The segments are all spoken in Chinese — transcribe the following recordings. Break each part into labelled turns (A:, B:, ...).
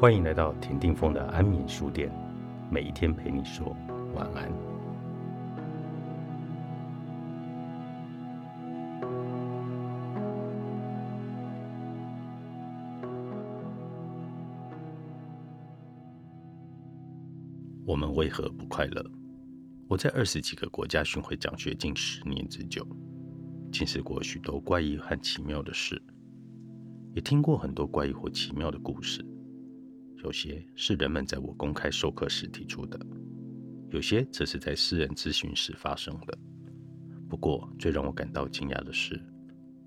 A: 欢迎来到田定峰的安眠书店，每一天陪你说晚安。我们为何不快乐？我在二十几个国家巡回讲学近十年之久，见识过许多怪异和奇妙的事，也听过很多怪异或奇妙的故事。有些是人们在我公开授课时提出的，有些则是在私人咨询时发生的。不过，最让我感到惊讶的是，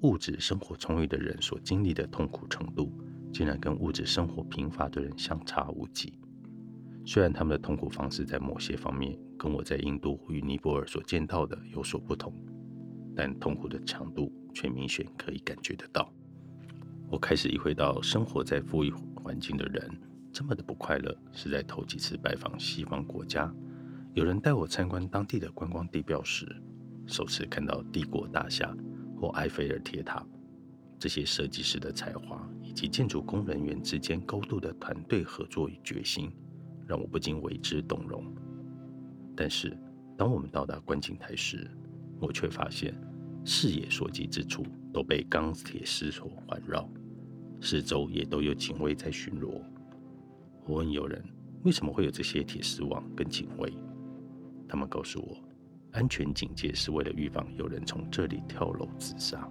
A: 物质生活充裕的人所经历的痛苦程度，竟然跟物质生活贫乏的人相差无几。虽然他们的痛苦方式在某些方面跟我在印度与尼泊尔所见到的有所不同，但痛苦的强度却明显可以感觉得到。我开始意会到，生活在富裕环境的人。这么的不快乐，是在头几次拜访西方国家，有人带我参观当地的观光地标时，首次看到帝国大厦或埃菲尔铁塔，这些设计师的才华以及建筑工人员之间高度的团队合作与决心，让我不禁为之动容。但是，当我们到达观景台时，我却发现视野所及之处都被钢铁丝所环绕，四周也都有警卫在巡逻。我问友人，为什么会有这些铁丝网跟警卫？他们告诉我，安全警戒是为了预防有人从这里跳楼自杀。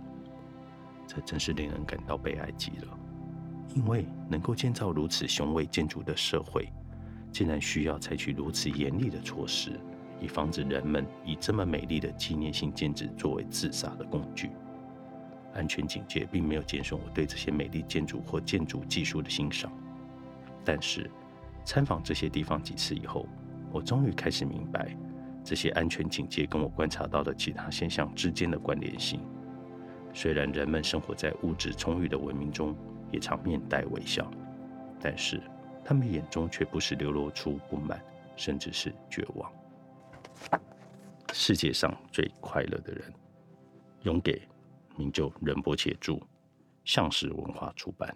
A: 这真是令人感到悲哀极了，因为能够建造如此雄伟建筑的社会，竟然需要采取如此严厉的措施，以防止人们以这么美丽的纪念性建筑作为自杀的工具。安全警戒并没有减损我对这些美丽建筑或建筑技术的欣赏。但是，参访这些地方几次以后，我终于开始明白这些安全警戒跟我观察到的其他现象之间的关联性。虽然人们生活在物质充裕的文明中，也常面带微笑，但是他们眼中却不时流露出不满，甚至是绝望。世界上最快乐的人，永给名就仁波切著，向实文化出版。